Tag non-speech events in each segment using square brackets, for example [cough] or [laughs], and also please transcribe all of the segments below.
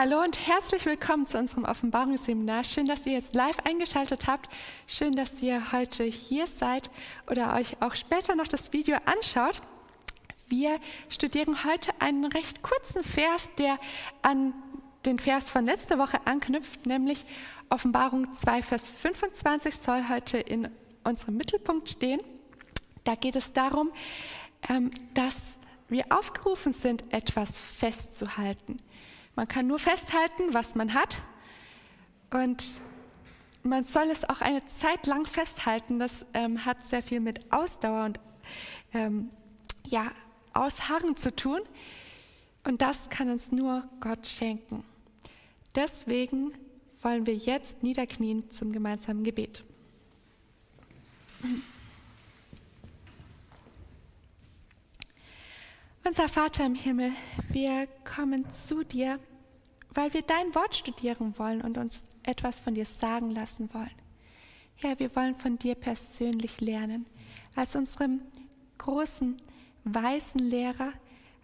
Hallo und herzlich willkommen zu unserem Offenbarungsseminar. Schön, dass ihr jetzt live eingeschaltet habt. Schön, dass ihr heute hier seid oder euch auch später noch das Video anschaut. Wir studieren heute einen recht kurzen Vers, der an den Vers von letzter Woche anknüpft, nämlich Offenbarung 2, Vers 25 soll heute in unserem Mittelpunkt stehen. Da geht es darum, ähm, dass wir aufgerufen sind, etwas festzuhalten. Man kann nur festhalten, was man hat. Und man soll es auch eine Zeit lang festhalten. Das ähm, hat sehr viel mit Ausdauer und ähm, ja, Ausharren zu tun. Und das kann uns nur Gott schenken. Deswegen wollen wir jetzt niederknien zum gemeinsamen Gebet. Unser Vater im Himmel, wir kommen zu dir, weil wir dein Wort studieren wollen und uns etwas von dir sagen lassen wollen. Herr, wir wollen von dir persönlich lernen, als unserem großen, weisen Lehrer,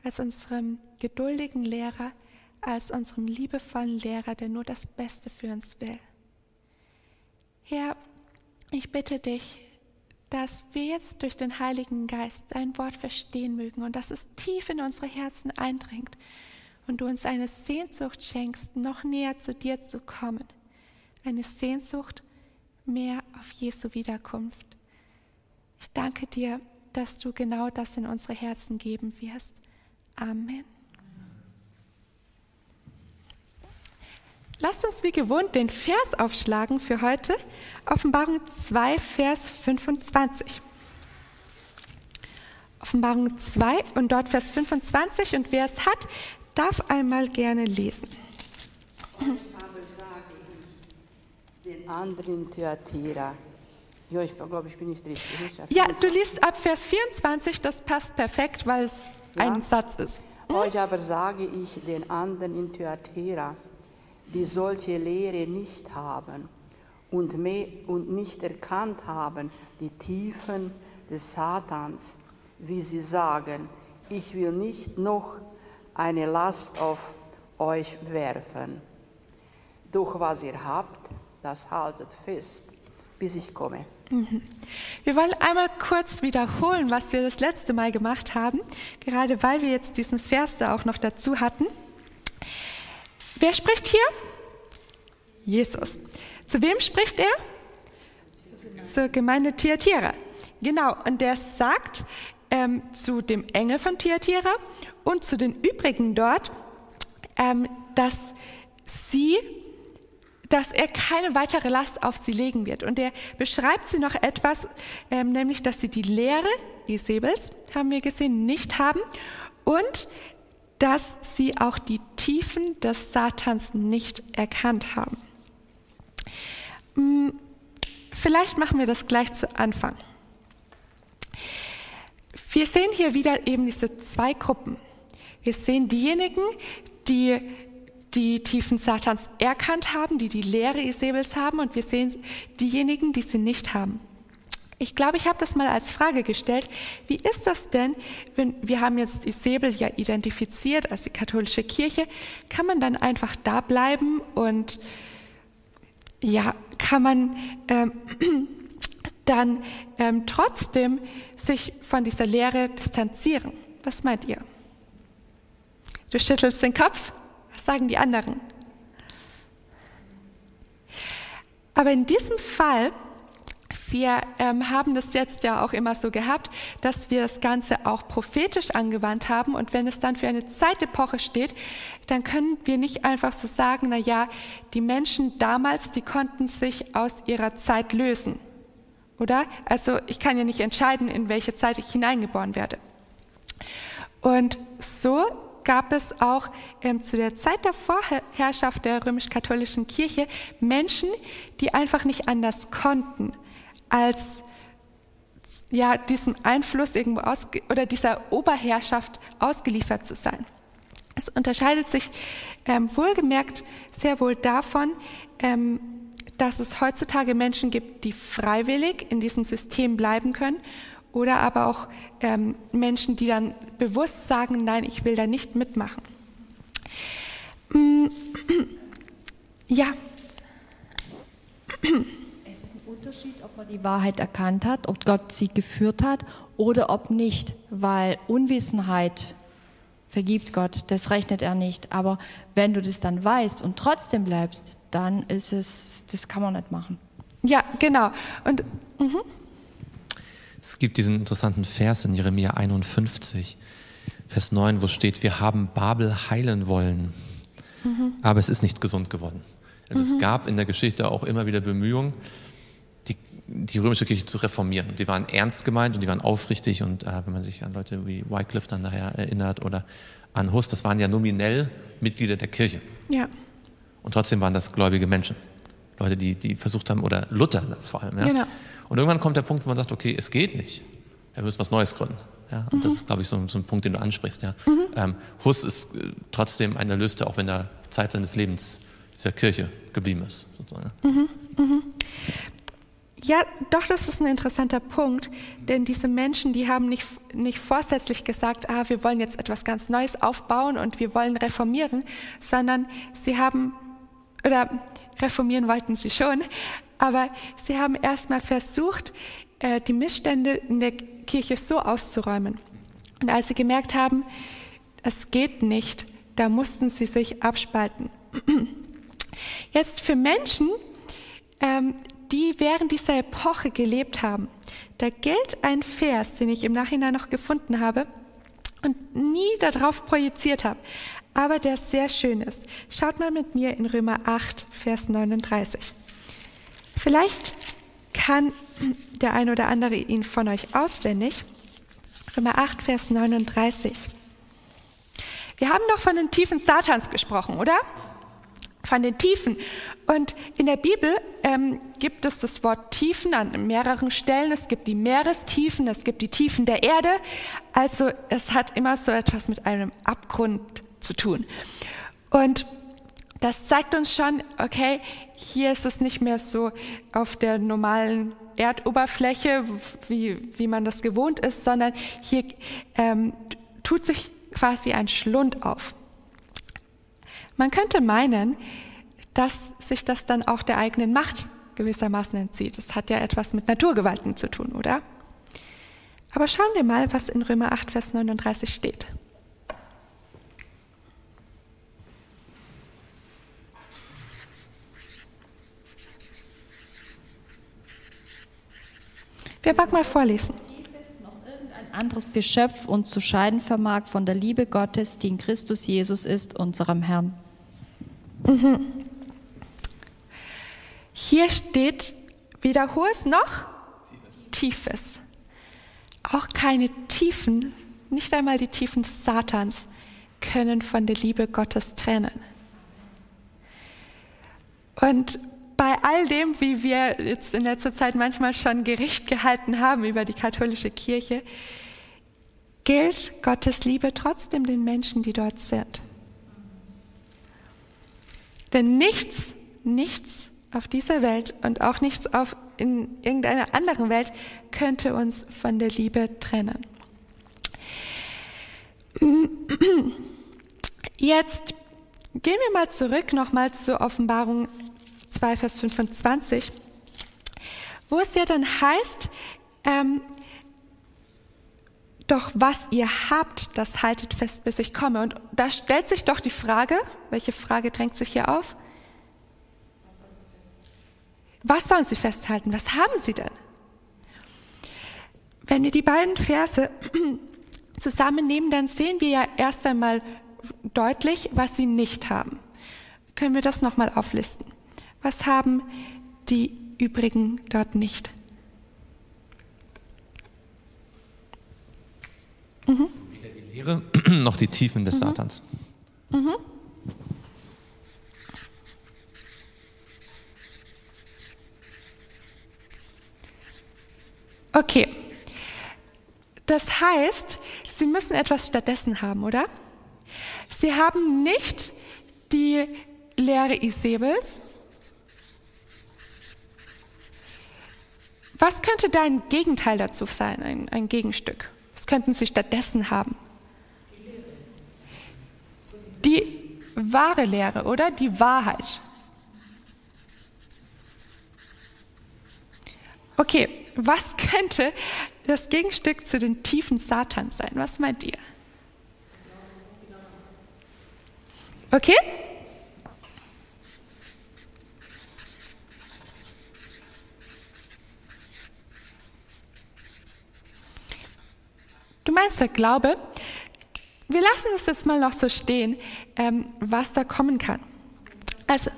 als unserem geduldigen Lehrer, als unserem liebevollen Lehrer, der nur das Beste für uns will. Herr, ich bitte dich, dass wir jetzt durch den Heiligen Geist dein Wort verstehen mögen und dass es tief in unsere Herzen eindringt und du uns eine Sehnsucht schenkst, noch näher zu dir zu kommen. Eine Sehnsucht mehr auf Jesu Wiederkunft. Ich danke dir, dass du genau das in unsere Herzen geben wirst. Amen. Lasst uns wie gewohnt den Vers aufschlagen für heute. Offenbarung 2, Vers 25. Offenbarung 2 und dort Vers 25 und wer es hat, darf einmal gerne lesen. Aber sage ich den anderen Theatera. Ja, ich glaube, ich bin nicht richtig. Ja, du liest ab Vers 24, das passt perfekt, weil es ja. ein Satz ist. Hm? Euch aber sage ich den anderen in Theatera, die solche Lehre nicht haben und, mehr, und nicht erkannt haben die Tiefen des Satans, wie sie sagen, ich will nicht noch eine Last auf euch werfen. Doch was ihr habt, das haltet fest, bis ich komme. Mhm. Wir wollen einmal kurz wiederholen, was wir das letzte Mal gemacht haben, gerade weil wir jetzt diesen Vers da auch noch dazu hatten. Wer spricht hier? Jesus. Zu wem spricht er? Zur Gemeinde Thyatira. Genau, und der sagt ähm, zu dem Engel von Thyatira und zu den übrigen dort, ähm, dass sie dass er keine weitere Last auf sie legen wird. Und er beschreibt sie noch etwas, ähm, nämlich, dass sie die Lehre Isabels, haben wir gesehen, nicht haben und dass sie auch die Tiefen des Satans nicht erkannt haben. Hm, vielleicht machen wir das gleich zu Anfang. Wir sehen hier wieder eben diese zwei Gruppen. Wir sehen diejenigen, die die Tiefen Satans erkannt haben, die die Lehre Isabels haben und wir sehen diejenigen, die sie nicht haben. Ich glaube, ich habe das mal als Frage gestellt. Wie ist das denn, wenn wir haben jetzt Isabel ja identifiziert als die katholische Kirche, kann man dann einfach da bleiben und ja, kann man ähm, dann ähm, trotzdem sich von dieser Lehre distanzieren. Was meint ihr? Du schüttelst den Kopf, was sagen die anderen? Aber in diesem Fall, wir ähm, haben das jetzt ja auch immer so gehabt, dass wir das Ganze auch prophetisch angewandt haben und wenn es dann für eine Zeitepoche steht, dann können wir nicht einfach so sagen, na ja, die Menschen damals, die konnten sich aus ihrer Zeit lösen. Oder? Also ich kann ja nicht entscheiden, in welche Zeit ich hineingeboren werde. Und so gab es auch ähm, zu der Zeit der Vorherrschaft der römisch-katholischen Kirche Menschen, die einfach nicht anders konnten, als ja, diesem Einfluss irgendwo aus, oder dieser Oberherrschaft ausgeliefert zu sein. Es unterscheidet sich ähm, wohlgemerkt sehr wohl davon, ähm, dass es heutzutage Menschen gibt, die freiwillig in diesem System bleiben können oder aber auch ähm, Menschen, die dann bewusst sagen, nein, ich will da nicht mitmachen. Mm, [clears throat] Ja. Es ist ein Unterschied, ob man die Wahrheit erkannt hat, ob Gott sie geführt hat oder ob nicht, weil Unwissenheit vergibt Gott, das rechnet er nicht. Aber wenn du das dann weißt und trotzdem bleibst, dann ist es, das kann man nicht machen. Ja, genau. Und mhm. es gibt diesen interessanten Vers in Jeremia 51, Vers 9, wo steht, wir haben Babel heilen wollen, mhm. aber es ist nicht gesund geworden. Also mhm. Es gab in der Geschichte auch immer wieder Bemühungen, die, die, römische Kirche zu reformieren. Die waren ernst gemeint und die waren aufrichtig und äh, wenn man sich an Leute wie Wycliffe dann nachher erinnert oder an Hus, das waren ja nominell Mitglieder der Kirche. Ja. Und trotzdem waren das gläubige Menschen. Leute, die, die versucht haben, oder Luther vor allem. Ja? Genau. Und irgendwann kommt der Punkt, wo man sagt, okay, es geht nicht. Wir müssen was Neues gründen. Ja? Und mhm. das ist, glaube ich, so, so, ein Punkt, den du ansprichst. Ja? Mhm. Ähm, Hus ist äh, trotzdem ein Erlöster, auch wenn er Zeit seines Lebens dieser Kirche geblieben ist. Sozusagen. Mhm. mhm. Ja, doch, das ist ein interessanter Punkt, denn diese Menschen, die haben nicht, nicht vorsätzlich gesagt, ah, wir wollen jetzt etwas ganz Neues aufbauen und wir wollen reformieren, sondern sie haben, oder reformieren wollten sie schon, aber sie haben erstmal versucht, äh, die Missstände in der Kirche so auszuräumen. Und als sie gemerkt haben, es geht nicht, da mussten sie sich abspalten. [clears throat] Jetzt für Menschen, ähm, die während dieser Epoche gelebt haben. Da gilt ein Vers, den ich im Nachhinein noch gefunden habe und nie darauf projiziert habe, aber der sehr schön ist. Schaut mal mit mir in Römer 8, Vers 39. Vielleicht kann der ein oder andere ihn von euch auswendig. Römer 8, Vers 39. Wir haben doch von den Tiefen Satans gesprochen, oder? von den Tiefen. Und in der Bibel ähm, gibt es das Wort Tiefen an mehreren Stellen. Es gibt die Meerestiefen, es gibt die Tiefen der Erde. Also es hat immer so etwas mit einem Abgrund zu tun. Und das zeigt uns schon, okay, hier ist es nicht mehr so auf der normalen Erdoberfläche, wie, wie man das gewohnt ist, sondern hier ähm, tut sich quasi ein Schlund auf. Man könnte meinen, dass sich das dann auch der eigenen Macht gewissermaßen entzieht. Das hat ja etwas mit Naturgewalten zu tun, oder? Aber schauen wir mal, was in Römer 8, Vers 39 steht. Wer mag mal vorlesen? anderes Geschöpf uns zu scheiden vermag von der Liebe Gottes, die in Christus Jesus ist, unserem Herrn. Mhm. Hier steht weder hohes noch tiefes. Auch keine Tiefen, nicht einmal die Tiefen des Satans, können von der Liebe Gottes trennen. Und bei all dem, wie wir jetzt in letzter Zeit manchmal schon Gericht gehalten haben über die katholische Kirche, gilt Gottes Liebe trotzdem den Menschen, die dort sind. Denn nichts, nichts auf dieser Welt und auch nichts auf in irgendeiner anderen Welt könnte uns von der Liebe trennen. Jetzt gehen wir mal zurück nochmal zur Offenbarung 2, Vers 25, wo es ja dann heißt, ähm, doch was ihr habt, das haltet fest, bis ich komme. Und da stellt sich doch die Frage, welche Frage drängt sich hier auf? Was sollen sie festhalten? Was haben sie denn? Wenn wir die beiden Verse [clears throat] zusammennehmen, dann sehen wir ja erst einmal deutlich, was sie nicht haben. Können wir das nochmal auflisten? Was haben die übrigen dort nicht? Mhm. Weder die Lehre [clears throat] noch die Tiefen des mhm. Satans. Mhm. Okay. Das heißt, Sie müssen etwas stattdessen haben, oder? Sie haben nicht die Lehre Isabels. Was könnte dein Gegenteil dazu sein, ein, ein Gegenstück? Was könnten Sie stattdessen haben? Die wahre Lehre, oder? Die Wahrheit. Okay, was könnte das Gegenstück zu den Tiefen Satans sein? Was meint ihr? Okay? Du meinst der Glaube? Wir lassen es jetzt mal noch so stehen, ähm, was da kommen kann. Also,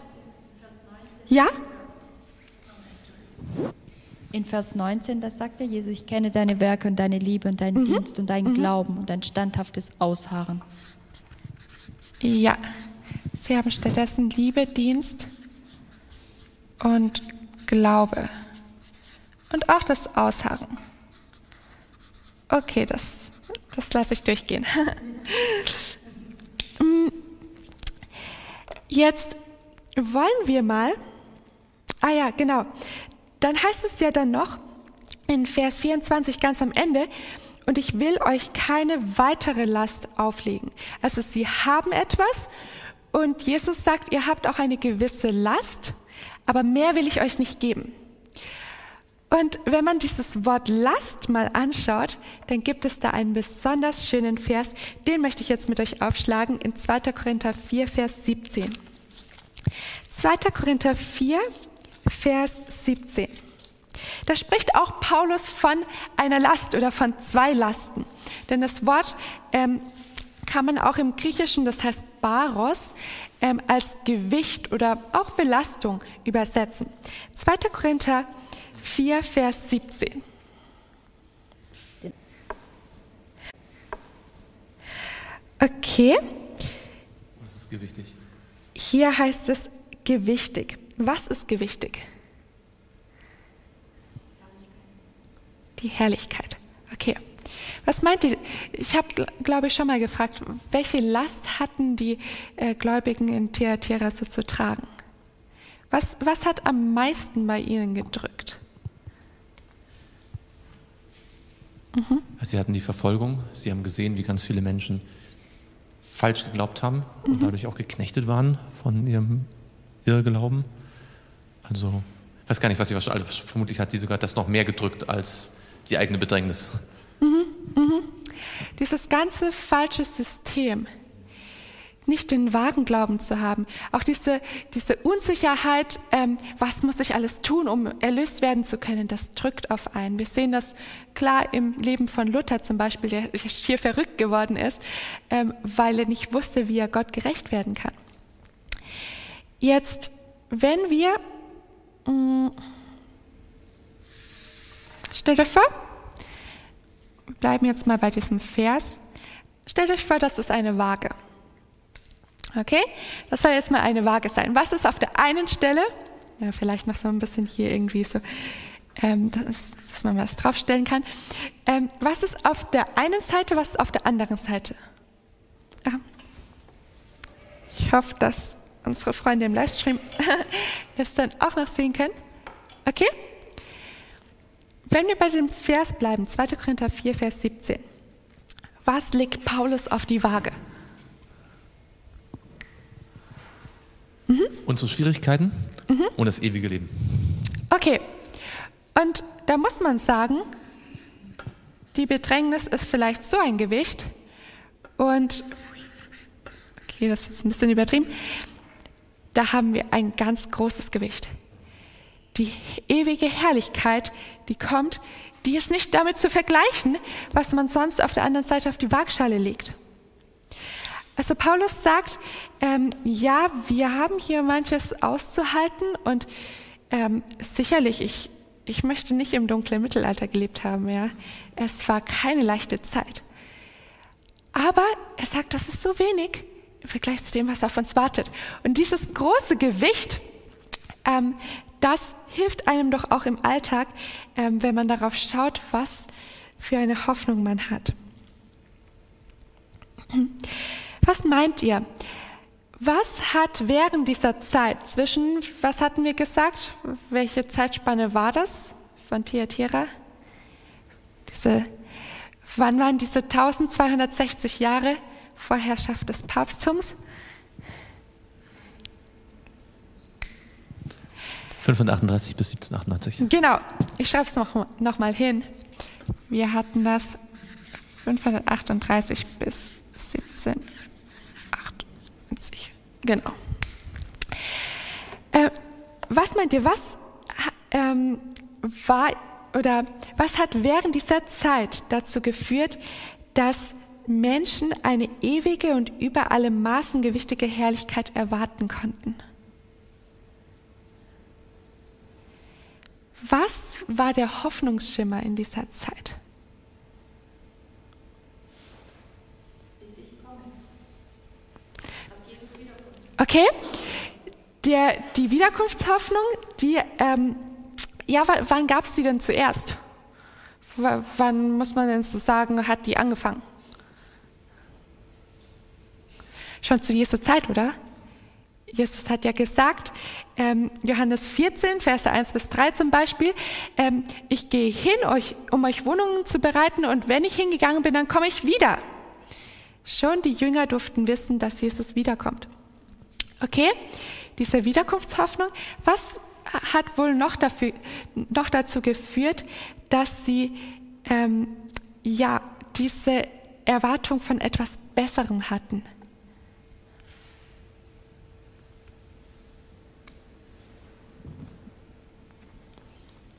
ja? In Vers 19, das sagt er, Jesus, ich kenne deine Werke und deine Liebe und deinen mhm. Dienst und deinen mhm. Glauben und dein standhaftes Ausharren. Ja, sie haben stattdessen Liebe, Dienst und Glaube und auch das Ausharren. Okay, das, das lasse ich durchgehen. [laughs] Mm. Jetzt wollen wir mal, ah ja, genau, dann heißt es ja dann noch in Vers 24 ganz am Ende, und ich will euch keine weitere Last auflegen. Also sie haben etwas und Jesus sagt, ihr habt auch eine gewisse Last, aber mehr will ich euch nicht geben. Und wenn man dieses Wort Last mal anschaut, dann gibt es da einen besonders schönen Vers, den möchte ich jetzt mit euch aufschlagen in 2. Korinther 4, Vers 17. 2. Korinther 4, Vers 17. Da spricht auch Paulus von einer Last oder von zwei Lasten. Denn das Wort ähm, kann man auch im Griechischen, das heißt Baros, ähm, als Gewicht oder auch Belastung übersetzen. 2. Korinther 4, Vers 17. Okay. Was ist gewichtig? Hier heißt es gewichtig. Was ist gewichtig? Die Herrlichkeit. Okay. Was meint ihr? Ich habe, glaube ich, schon mal gefragt, welche Last hatten die äh, Gläubigen in Thyatira so zu tragen? Was, was hat am meisten bei ihnen gedrückt? Mhm. Sie hatten die Verfolgung, sie haben gesehen, wie ganz viele Menschen falsch geglaubt haben mhm. und dadurch auch geknechtet waren von ihrem Irrglauben. Also, ich weiß gar nicht, was sie also vermutlich hat sie sogar das noch mehr gedrückt als die eigene Bedrängnis. Mhm. Mhm. Dieses ganze falsche System, nicht den wahren Glauben zu haben. Auch diese, diese Unsicherheit, ähm, was muss ich alles tun, um erlöst werden zu können, das drückt auf einen. Wir sehen das klar im Leben von Luther zum Beispiel, der hier verrückt geworden ist, ähm, weil er nicht wusste, wie er Gott gerecht werden kann. Jetzt, wenn wir, mh, mm, stellt euch vor, bleiben jetzt mal bei diesem Vers, stellt euch vor, das ist eine Waage. Okay? Das soll jetzt mal eine Waage sein. Was ist auf der einen Stelle? Ja, vielleicht noch so ein bisschen hier irgendwie so, ähm, dass, dass, man was draufstellen kann. Ähm, was ist auf der einen Seite, was ist auf der anderen Seite? Ja. Ich hoffe, dass unsere Freunde im Livestream [laughs] es dann auch noch sehen können. Okay? Wenn wir bei dem Vers bleiben, 2. Korinther 4, Vers 17. Was legt Paulus auf die Waage? Mhm. Unsere Schwierigkeiten mhm. und das ewige Leben. Okay. Und da muss man sagen, die Bedrängnis ist vielleicht so ein Gewicht und, okay, das ist jetzt ein bisschen übertrieben, da haben wir ein ganz großes Gewicht. Die ewige Herrlichkeit, die kommt, die ist nicht damit zu vergleichen, was man sonst auf der anderen Seite auf die Waagschale legt. Also Paulus sagt, ähm, ja, wir haben hier manches auszuhalten und ähm, sicherlich, ich, ich möchte nicht im dunklen Mittelalter gelebt haben, ja. Es war keine leichte Zeit. Aber er sagt, das ist so wenig im Vergleich zu dem, was auf uns wartet. Und dieses große Gewicht, ähm, das hilft einem doch auch im Alltag, ähm, wenn man darauf schaut, was für eine Hoffnung man hat. Was meint ihr? Was hat während dieser Zeit zwischen, was hatten wir gesagt? Welche Zeitspanne war das von Thyatira? Diese, wann waren diese 1260 Jahre Vorherrschaft des Papsttums? 538 bis 1798. Genau, ich schreibe es noch, noch mal hin. Wir hatten das 538 bis 1798. Genau. Äh, was meint ihr, was ähm, war oder was hat während dieser Zeit dazu geführt, dass Menschen eine ewige und über alle Maßen gewichtige Herrlichkeit erwarten konnten? Was war der Hoffnungsschimmer in dieser Zeit? Okay, Der, die Wiederkunftshoffnung, die, ähm, ja, wann gab es die denn zuerst? W wann muss man denn so sagen, hat die angefangen? Schon zu Jesu Zeit, oder? Jesus hat ja gesagt, ähm, Johannes 14, Verse 1 bis 3 zum Beispiel, ähm, ich gehe hin, euch, um euch Wohnungen zu bereiten und wenn ich hingegangen bin, dann komme ich wieder. Schon die Jünger durften wissen, dass Jesus wiederkommt. Okay, diese Wiederkunftshoffnung, was hat wohl noch, dafür, noch dazu geführt, dass sie ähm, ja diese Erwartung von etwas Besserem hatten?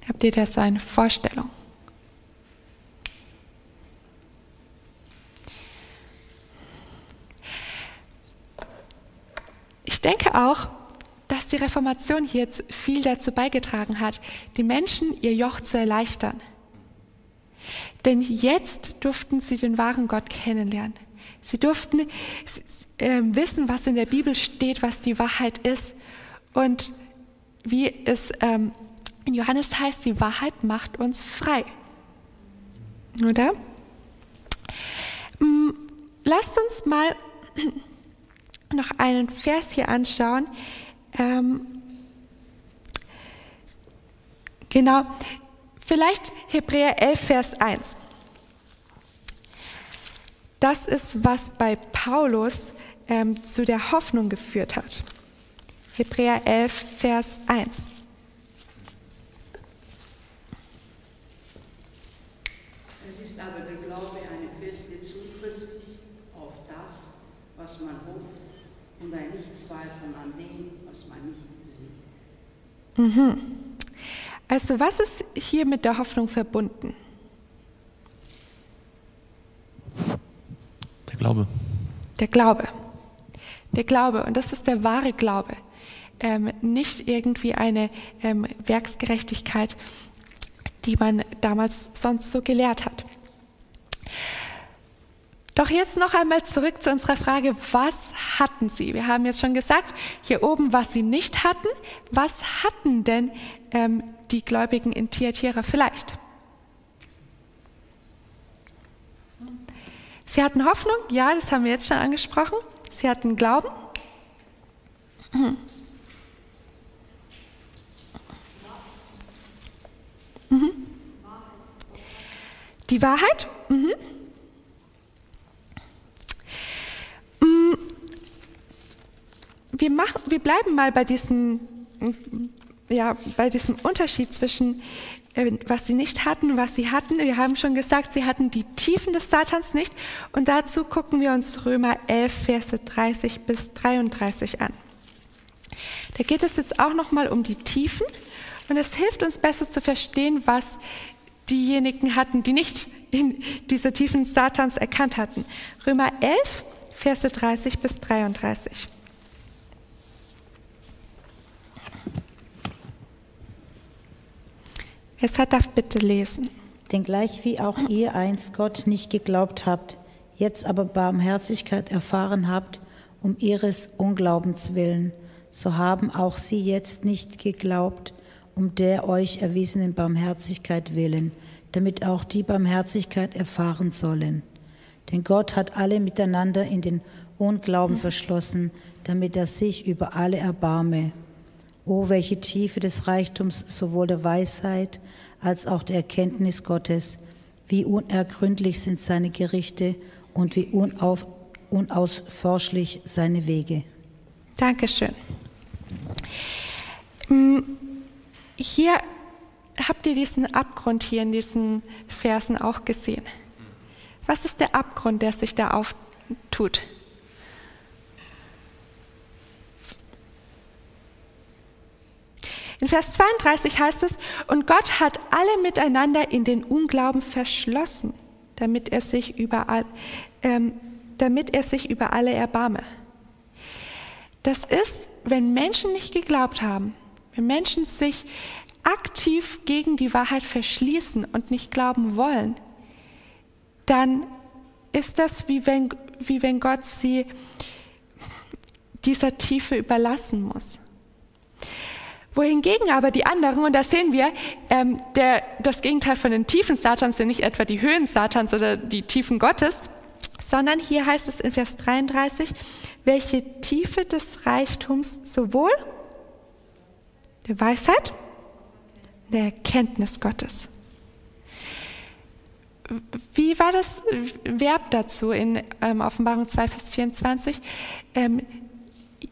Habt ihr da so eine Vorstellung? Ich denke auch, dass die Reformation hier viel dazu beigetragen hat, die Menschen ihr Joch zu erleichtern. Denn jetzt durften sie den wahren Gott kennenlernen. Sie durften äh, wissen, was in der Bibel steht, was die Wahrheit ist und wie es ähm, in Johannes heißt, die Wahrheit macht uns frei. Oder? Mm, lasst uns mal noch einen Vers hier anschauen. Ähm, genau, vielleicht Hebräer 11, Vers 1. Das ist, was bei Paulus ähm, zu der Hoffnung geführt hat. Hebräer 11, Vers 1. Mhm. Also was ist hier mit der Hoffnung verbunden? Der Glaube. Der Glaube. Der Glaube. Und das ist der wahre Glaube. Ähm, nicht irgendwie eine ähm, Werksgerechtigkeit, die man damals sonst so gelehrt hat. Doch jetzt noch einmal zurück zu unserer Frage, was hatten sie? Wir haben jetzt schon gesagt, hier oben, was sie nicht hatten. Was hatten denn ähm, die Gläubigen in Thyatira vielleicht? Sie hatten Hoffnung, ja, das haben wir jetzt schon angesprochen. Sie hatten Glauben. Mhm. Die Wahrheit. Mhm. Wir, machen, wir bleiben mal bei diesem, ja, bei diesem Unterschied zwischen, äh, was sie nicht hatten, was sie hatten. Wir haben schon gesagt, sie hatten die Tiefen des Satans nicht. Und dazu gucken wir uns Römer 11, Verse 30 bis 33 an. Da geht es jetzt auch nochmal um die Tiefen. Und es hilft uns besser zu verstehen, was diejenigen hatten, die nicht diese Tiefen Satans erkannt hatten. Römer 11, Verse 30 bis 33. Wer darf bitte lesen. Denn gleich wie auch ihr einst Gott nicht geglaubt habt, jetzt aber Barmherzigkeit erfahren habt, um ihres Unglaubens willen, so haben auch sie jetzt nicht geglaubt, um der euch erwiesenen Barmherzigkeit willen, damit auch die Barmherzigkeit erfahren sollen. Denn Gott hat alle miteinander in den Unglauben verschlossen, damit er sich über alle erbarme. O welche Tiefe des Reichtums sowohl der Weisheit als auch der Erkenntnis Gottes, wie unergründlich sind seine Gerichte und wie unauf, unausforschlich seine Wege. Dankeschön. Mm, hier habt ihr diesen Abgrund hier in diesen Versen auch gesehen. Was ist der Abgrund, der sich da auftut? In Vers 32 heißt es, und Gott hat alle miteinander in den Unglauben verschlossen, damit er sich über, ähm, damit er sich über alle erbarme. Das ist, wenn Menschen nicht geglaubt haben, wenn Menschen sich aktiv gegen die Wahrheit verschließen und nicht glauben wollen, dann ist das wie wenn, wie wenn Gott sie dieser Tiefe überlassen muss. Wohingegen aber die anderen, und da sehen wir, ähm, der, das Gegenteil von den Tiefen Satans sind nicht etwa die Höhen Satans oder die Tiefen Gottes, sondern hier heißt es in Vers 33, welche Tiefe des Reichtums sowohl der Weisheit, der Erkenntnis Gottes. Wie war das Verb dazu in ähm, Offenbarung 2, Vers 24? Ähm,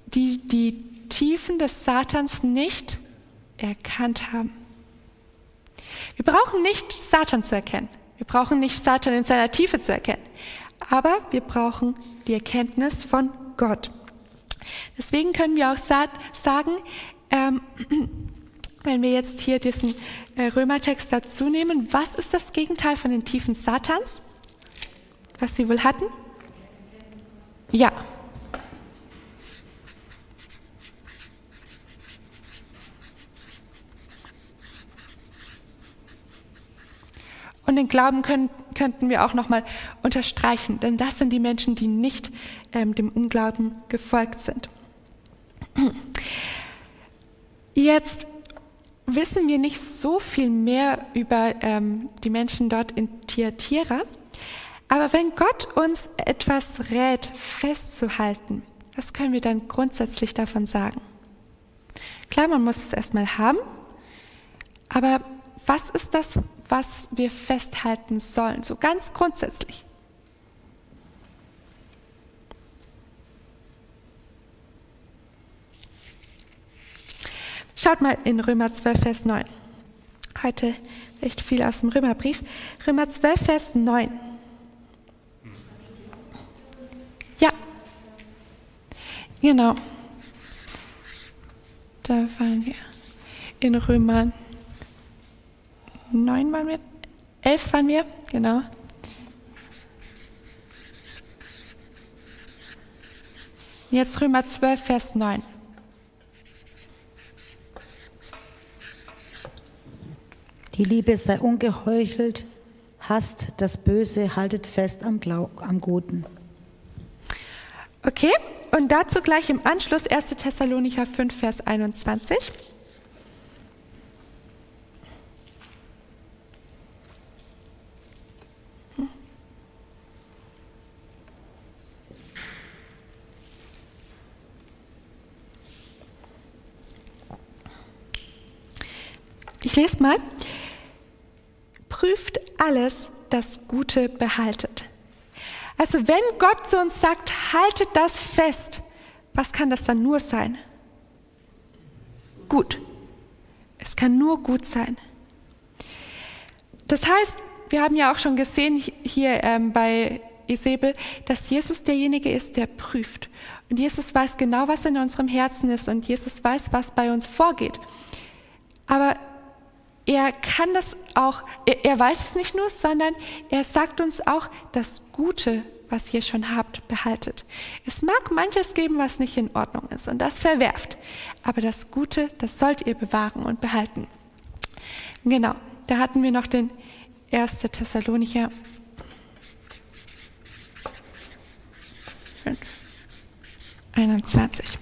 die, die Tiefen des Satans nicht erkannt haben. Wir brauchen nicht Satan zu erkennen. Wir brauchen nicht Satan in seiner Tiefe zu erkennen. Aber wir brauchen die Erkenntnis von Gott. Deswegen können wir auch sagen, ähm, [clears throat] wenn wir jetzt hier diesen äh, Römertext dazu nehmen, was ist das Gegenteil von den Tiefen Satans? Was sie wohl hatten? Ja. Und den Glauben können, könnten wir auch nochmal unterstreichen, denn das sind die Menschen, die nicht ähm, dem Unglauben gefolgt sind. Jetzt wissen wir nicht so viel mehr über ähm, die Menschen dort in Thyatira, aber wenn Gott uns etwas rät, festzuhalten, was können wir dann grundsätzlich davon sagen? Klar, man muss es erstmal haben, aber was ist das, was wir festhalten sollen, so ganz grundsätzlich? Schaut mal in Römer 12, Vers 9. Heute echt viel aus dem Römerbrief. Römer 12, Vers 9. Ja. Genau. Da waren wir. In Römer 9 waren wir. 11 waren wir, genau. Jetzt Römer 12, Vers 9. Die Liebe sei ungeheuchelt, hasst das Böse, haltet fest am, Glaub, am Guten. Okay, und dazu gleich im Anschluss 1. Thessalonicher 5, Vers 21. Ich lese mal prüft alles, das Gute behaltet. Also wenn Gott zu uns sagt, haltet das fest, was kann das dann nur sein? Gut. Es kann nur gut sein. Das heißt, wir haben ja auch schon gesehen hier ähm, bei Isabel, dass Jesus derjenige ist, der prüft. Und Jesus weiß genau, was in unserem Herzen ist und Jesus weiß, was bei uns vorgeht. Aber er kann das auch, er, er weiß es nicht nur, sondern er sagt uns auch, das Gute, was ihr schon habt, behaltet. Es mag manches geben, was nicht in Ordnung ist und das verwerft. Aber das Gute, das sollt ihr bewahren und behalten. Genau, da hatten wir noch den 1. Thessalonicher 5, 21.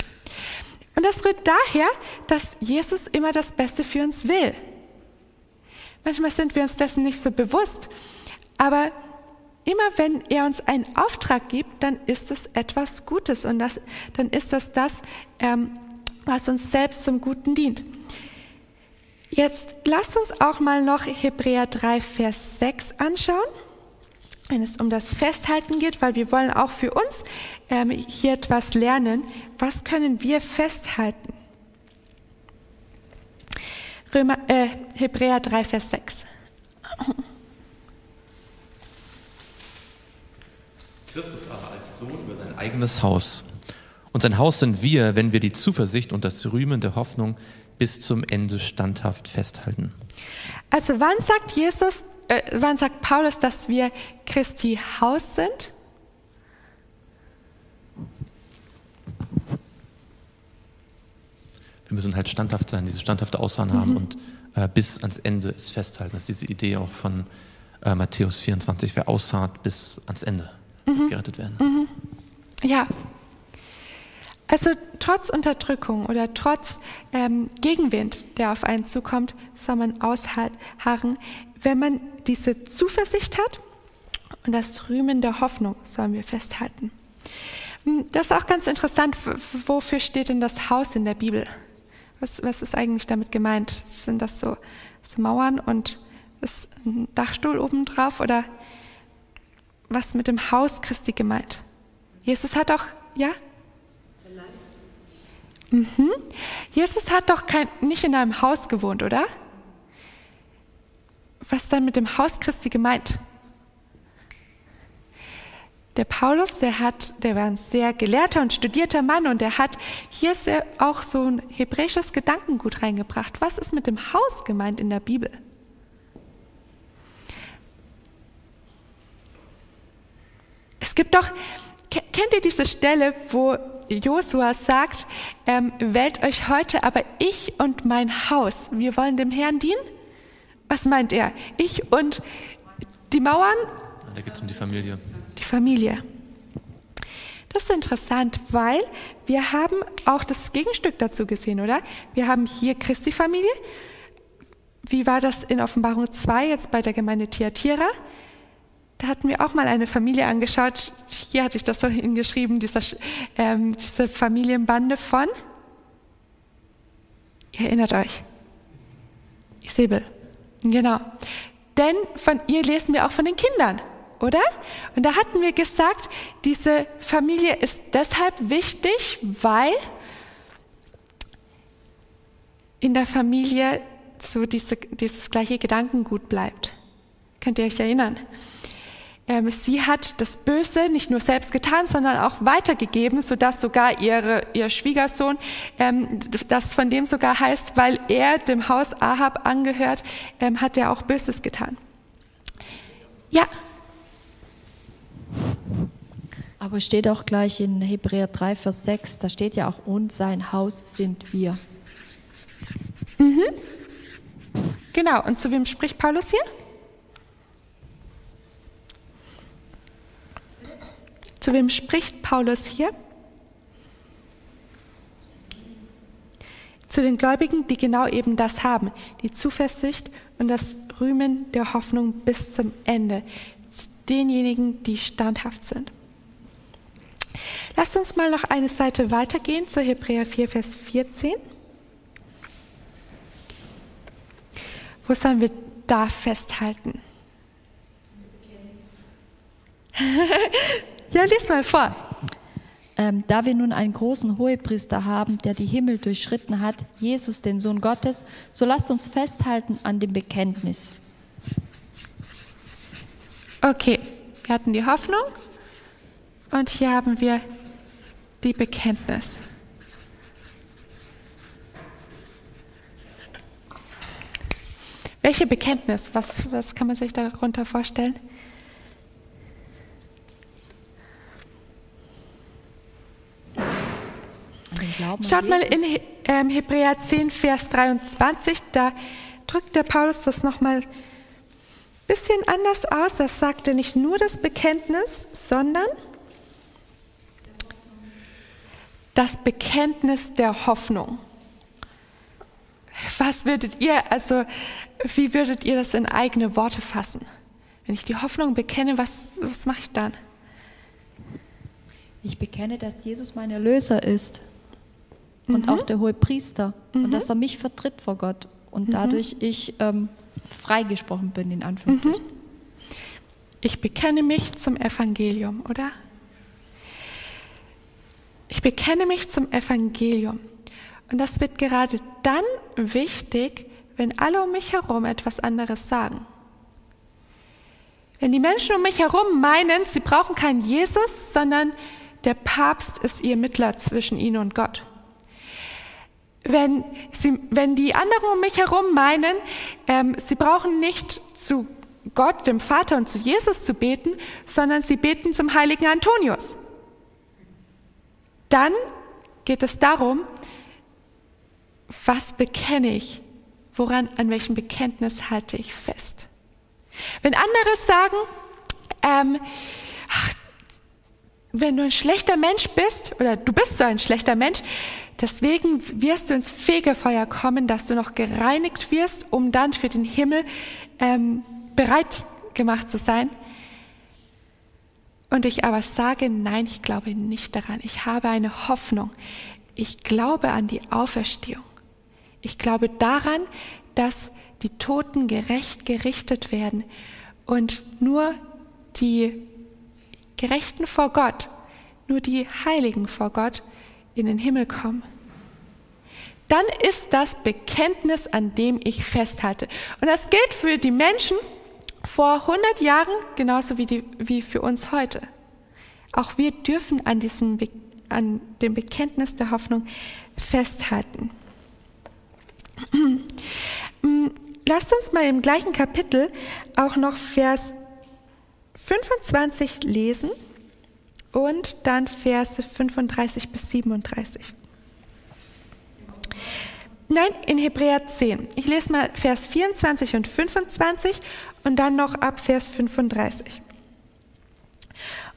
Und das rührt daher, dass Jesus immer das Beste für uns will. Manchmal sind wir uns dessen nicht so bewusst, aber immer wenn er uns einen Auftrag gibt, dann ist es etwas Gutes und das, dann ist das das, ähm, was uns selbst zum Guten dient. Jetzt lasst uns auch mal noch Hebräer 3, Vers 6 anschauen, wenn es um das Festhalten geht, weil wir wollen auch für uns ähm, hier etwas lernen. Was können wir festhalten? Römer, äh, Hebräer 3, Vers 6. Christus aber als Sohn über sein eigenes Haus. Und sein Haus sind wir, wenn wir die Zuversicht und das Rühmen der Hoffnung bis zum Ende standhaft festhalten. Also wann sagt Jesus, äh, wann sagt Paulus, dass wir Christi Haus sind? Wir müssen halt standhaft sein, diese standhafte Aussagen haben und äh, bis ans Ende es festhalten. Das ist diese Idee auch von äh, Matthäus 24, wer aussaat bis ans Ende wird gerettet werden. Ja. Also trotz Unterdrückung oder trotz ähm, Gegenwind, der auf einen zukommt, soll man ausharren, wenn man diese Zuversicht hat und das Rühmen der Hoffnung sollen wir festhalten. Hm, Das ist auch ganz interessant, wofür steht denn das Haus in der Bibel? Was, was ist eigentlich damit gemeint? Sind das so, so Mauern und ist ein Dachstuhl obendrauf oder was mit dem Haus Christi gemeint? Jesus hat auch, ja? Mhm. Jesus hat doch kein, nicht in einem Haus gewohnt, oder? Was dann mit dem Haus Christi gemeint? Der Paulus, der hat, der war ein sehr gelehrter und studierter Mann und der hat hier sehr auch so ein hebräisches Gedankengut reingebracht. Was ist mit dem Haus gemeint in der Bibel? Es gibt doch, ke- kennt ihr diese Stelle, wo Josua sagt, ähm, wählt euch heute aber ich und mein Haus, wir wollen dem Herrn dienen? Was meint er? Ich und die Mauern, Da geht es um die Familie. Die Familie. Das ist interessant, weil wir haben auch das Gegenstück dazu gesehen, oder? Wir haben hier Christi Familie. Wie war das in Offenbarung 2 jetzt bei der Gemeinde Thyatira? Da hatten wir auch mal eine Familie angeschaut. Hier hatte ich das so hingeschrieben, dieser, ähm, diese Familienbande von. Ihr erinnert euch. Isabel. Genau. Denn von ihr lesen wir auch von den Kindern, oder? Und da hatten wir gesagt, diese Familie ist deshalb wichtig, weil in der Familie so diese, dieses gleiche Gedankengut bleibt. Könnt ihr euch erinnern? Ähm, sie hat das Böse nicht nur selbst getan, sondern auch weitergegeben, sodass sogar ihre, ihr Schwiegersohn, ähm, das von dem sogar heißt, weil er dem Haus Ahab angehört, ähm, hat er auch Böses getan. Ja, Aber es steht auch gleich in Hebräer 3, Vers 6, da steht ja auch, und sein Haus sind wir. genau. Und zu wem spricht Paulus hier? Zu wem spricht Paulus hier? Zu den Gläubigen, die genau eben das haben, die Zuversicht und das Rühmen der Hoffnung bis zum Ende. Denjenigen, die standhaft sind. Lasst uns mal noch eine Seite weitergehen zu Hebräer 4, Vers 14. Wo sollen wir da festhalten? [laughs] ja, lies mal vor. Ähm, da wir nun einen großen Hohepriester haben, der die Himmel durchschritten hat, Jesus, den Sohn Gottes, so lasst uns festhalten an dem Bekenntnis. Okay, wir hatten die Hoffnung und hier haben wir die Bekenntnis. Welche Bekenntnis? Was, was kann man sich darunter vorstellen? Schaut mal in ähm, Hebräer 10, Vers 23, da drückt der Paulus das nochmal ein bisschen anders aus. Das sagt er nicht nur das Bekenntnis, sondern das Bekenntnis der Hoffnung. Was würdet ihr, also wie würdet ihr das in eigene Worte fassen? Wenn ich die Hoffnung bekenne, was, was mache ich dann? Ich bekenne, dass Jesus mein Erlöser ist und auch der hohe Priester und dass er mich vertritt vor Gott und dadurch ich ähm, freigesprochen bin, in Anführungsstrichen. Ich bekenne mich zum Evangelium, oder? Ich bekenne mich zum Evangelium. Und das wird gerade dann wichtig, wenn alle um mich herum etwas anderes sagen. Wenn die Menschen um mich herum meinen, sie brauchen keinen Jesus, sondern der Papst ist ihr Mittler zwischen ihnen und Gott. Wenn, sie, wenn die anderen um mich herum meinen, ähm, sie brauchen nicht zu Gott, dem Vater und zu Jesus zu beten, sondern sie beten zum heiligen Antonius. Dann geht es darum, was bekenne ich? Woran, an welchem Bekenntnis halte ich fest? Wenn andere sagen, ähm, ach, wenn du ein schlechter Mensch bist, oder du bist so ein schlechter Mensch, deswegen wirst du ins Fegefeuer kommen, dass du noch gereinigt wirst, um dann für den Himmel ähm, bereit gemacht zu sein. Und ich aber sage, nein, ich glaube nicht daran. Ich habe eine Hoffnung. Ich glaube an die Auferstehung. Ich glaube daran, dass die Toten gerecht gerichtet werden und nur die Gerechten vor Gott, nur die Heiligen vor Gott in den Himmel kommen. Dann ist das Bekenntnis, an dem ich festhalte. Und das gilt für die Menschen vor 100 Jahren genauso wie, die, wie für uns heute. Auch wir dürfen an, diesem, an dem Bekenntnis der Hoffnung festhalten. [clears throat] Lasst uns mal im gleichen Kapitel auch noch Vers 25 lesen und dann Verse 35 bis 37. Nein, in Hebräer 10. Ich lese mal Vers 24 und 25 und dann noch ab Vers 35.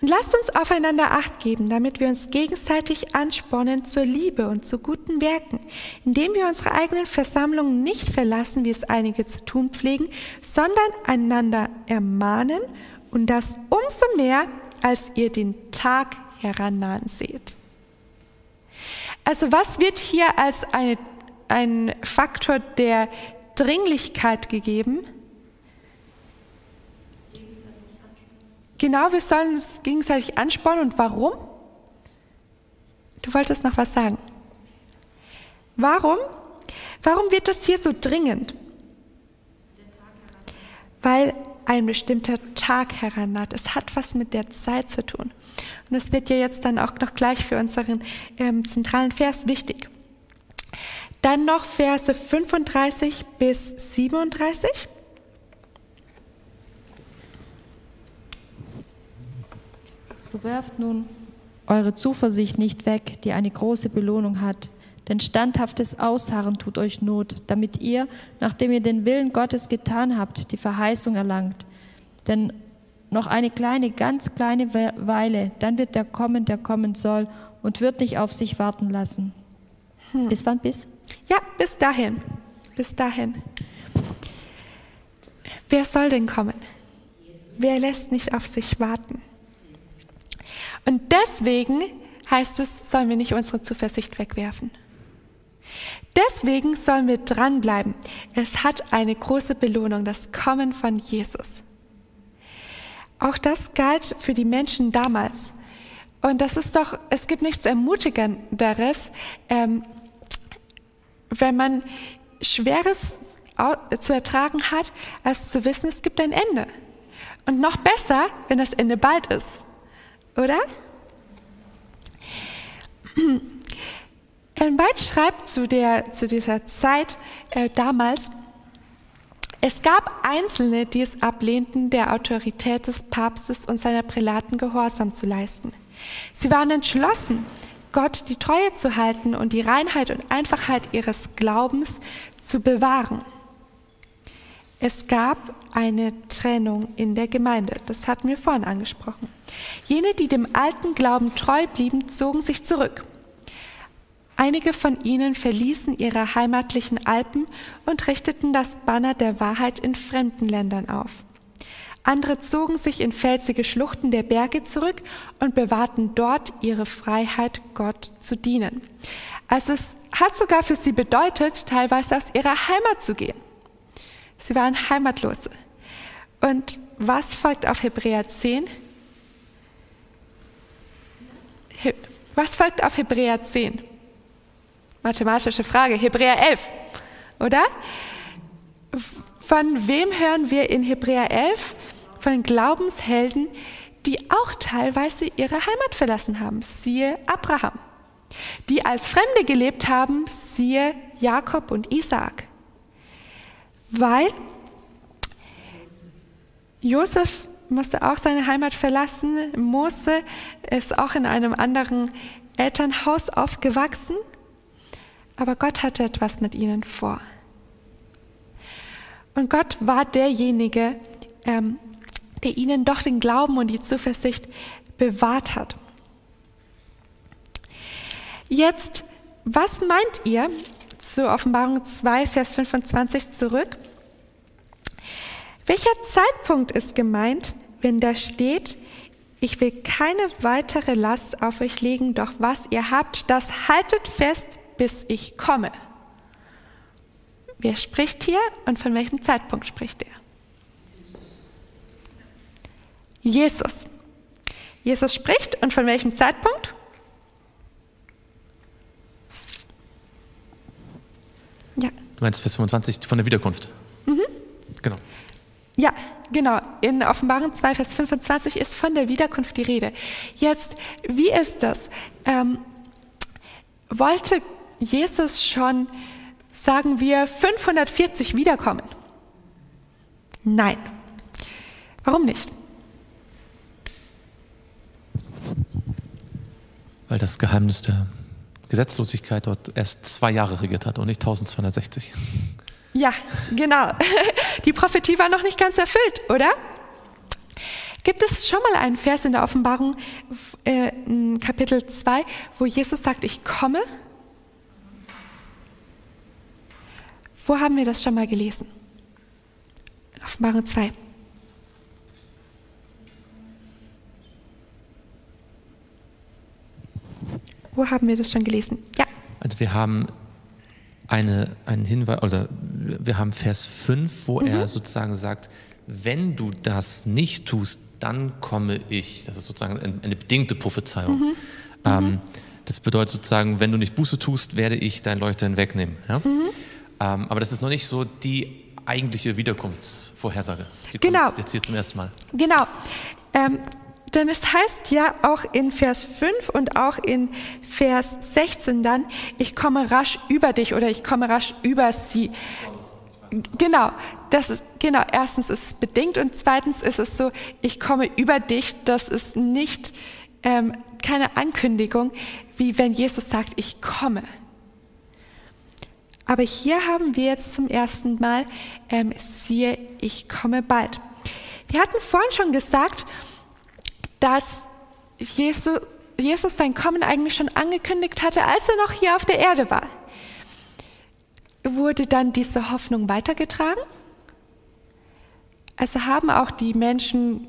Und lasst uns aufeinander acht geben, damit wir uns gegenseitig anspornen zur Liebe und zu guten Werken, indem wir unsere eigenen Versammlungen nicht verlassen, wie es einige zu tun pflegen, sondern einander ermahnen und das umso mehr, als ihr den Tag herannahen seht. Also was wird hier als eine, ein Faktor der Dringlichkeit gegeben? Genau, wir sollen uns gegenseitig anspornen. Und warum? Du wolltest noch was sagen. Warum? Warum wird das hier so dringend? Weil ein bestimmter Tag herannaht. Es hat was mit der Zeit zu tun. Und das wird ja jetzt dann auch noch gleich für unseren ähm, zentralen Vers wichtig. Dann noch Verse 35 bis 37. So werft nun eure Zuversicht nicht weg, die eine große Belohnung hat. Denn standhaftes Ausharren tut euch Not, damit ihr, nachdem ihr den Willen Gottes getan habt, die Verheißung erlangt. Denn noch eine kleine, ganz kleine Weile, dann wird der kommen, der kommen soll und wird nicht auf sich warten lassen. Hm. Bis wann bis? Ja, bis dahin. Bis dahin. Wer soll denn kommen? Wer lässt nicht auf sich warten? Und deswegen heißt es, sollen wir nicht unsere Zuversicht wegwerfen. Deswegen sollen wir dranbleiben. Es hat eine große Belohnung, das Kommen von Jesus. Auch das galt für die Menschen damals. Und das ist doch, es gibt nichts Ermutigenderes, ähm, wenn man Schweres zu ertragen hat, als zu wissen, es gibt ein Ende. Und noch besser, wenn das Ende bald ist oder? Ellen White schreibt zu, der, zu dieser Zeit äh, damals, es gab Einzelne, die es ablehnten, der Autorität des Papstes und seiner Prälaten Gehorsam zu leisten. Sie waren entschlossen, Gott die Treue zu halten und die Reinheit und Einfachheit ihres Glaubens zu bewahren. Es gab eine Trennung in der Gemeinde. Das hatten wir vorhin angesprochen. Jene, die dem alten Glauben treu blieben, zogen sich zurück. Einige von ihnen verließen ihre heimatlichen Alpen und richteten das Banner der Wahrheit in fremden Ländern auf. Andere zogen sich in felsige Schluchten der Berge zurück und bewahrten dort ihre Freiheit, Gott zu dienen. Also es hat sogar für sie bedeutet, teilweise aus ihrer Heimat zu gehen. Sie waren Heimatlose. Und was folgt auf Hebräer 10? Was folgt auf Hebräer 10? Mathematische Frage. Hebräer 11, oder? von wem hören wir in Hebräer 11? Von Glaubenshelden, die auch teilweise ihre Heimat verlassen haben. Siehe Abraham. Die als Fremde gelebt haben. Siehe Jakob und Isaak. Weil Josef musste auch seine Heimat verlassen. Mose ist auch in einem anderen Elternhaus aufgewachsen. Aber Gott hatte etwas mit ihnen vor. Und Gott war derjenige, ähm, der ihnen doch den Glauben und die Zuversicht bewahrt hat. Jetzt, was meint ihr zu Offenbarung 2, Vers 25 zurück? Welcher Zeitpunkt ist gemeint, wenn da steht, ich will keine weitere Last auf euch legen, doch was ihr habt, das haltet fest, bis ich komme. Wer spricht hier und von welchem Zeitpunkt spricht er? Jesus. Jesus spricht und von welchem Zeitpunkt? Ja. Du meinst Vers 25 von der Wiederkunft? Mhm. Genau. Ja, genau. In Offenbarung 2, Vers 25 ist von der Wiederkunft die Rede. Jetzt, wie ist das? Ähm, wollte Jesus schon sagen wir, 540 wiederkommen? Nein. Warum nicht? Weil das Geheimnis der Gesetzlosigkeit dort erst zwei Jahre regiert hat und nicht 1260. Ja, genau. [laughs] Die Prophetie war noch nicht ganz erfüllt, oder? Gibt es schon mal einen Vers in der Offenbarung, äh, Kapitel 2, wo Jesus sagt, ich komme? Wo haben wir das schon mal gelesen? Offenbarung 2. Wo haben wir das schon gelesen? Ja. Also wir haben eine, einen Hinweis, oder wir haben Vers 5, wo mhm. er sozusagen sagt, wenn du das nicht tust, dann komme ich. Das ist sozusagen eine, bedingte Prophezeiung. Mhm. Ähm, mhm. das bedeutet sozusagen, wenn du nicht Buße tust, werde ich dein Leuchten wegnehmen. Ja? Mhm. Ähm, aber das ist noch nicht so die eigentliche Wiederkunftsvorhersage. Die genau. jetzt hier zum ersten Mal. Genau. Ähm, denn es heißt ja auch in Vers 5 und auch in Vers 16 dann, ich komme rasch über dich oder ich komme rasch über sie. Genau, das ist, genau, erstens ist es bedingt und zweitens ist es so, ich komme über dich, das ist nicht ähm, keine Ankündigung, wie wenn Jesus sagt, ich komme. Aber hier haben wir jetzt zum ersten Mal, ähm, siehe, ich komme bald. Wir hatten vorhin schon gesagt, dass Jesus, Jesus sein Kommen eigentlich schon angekündigt hatte, als er noch hier auf der Erde war. Wurde dann diese Hoffnung weitergetragen? Also haben auch die Menschen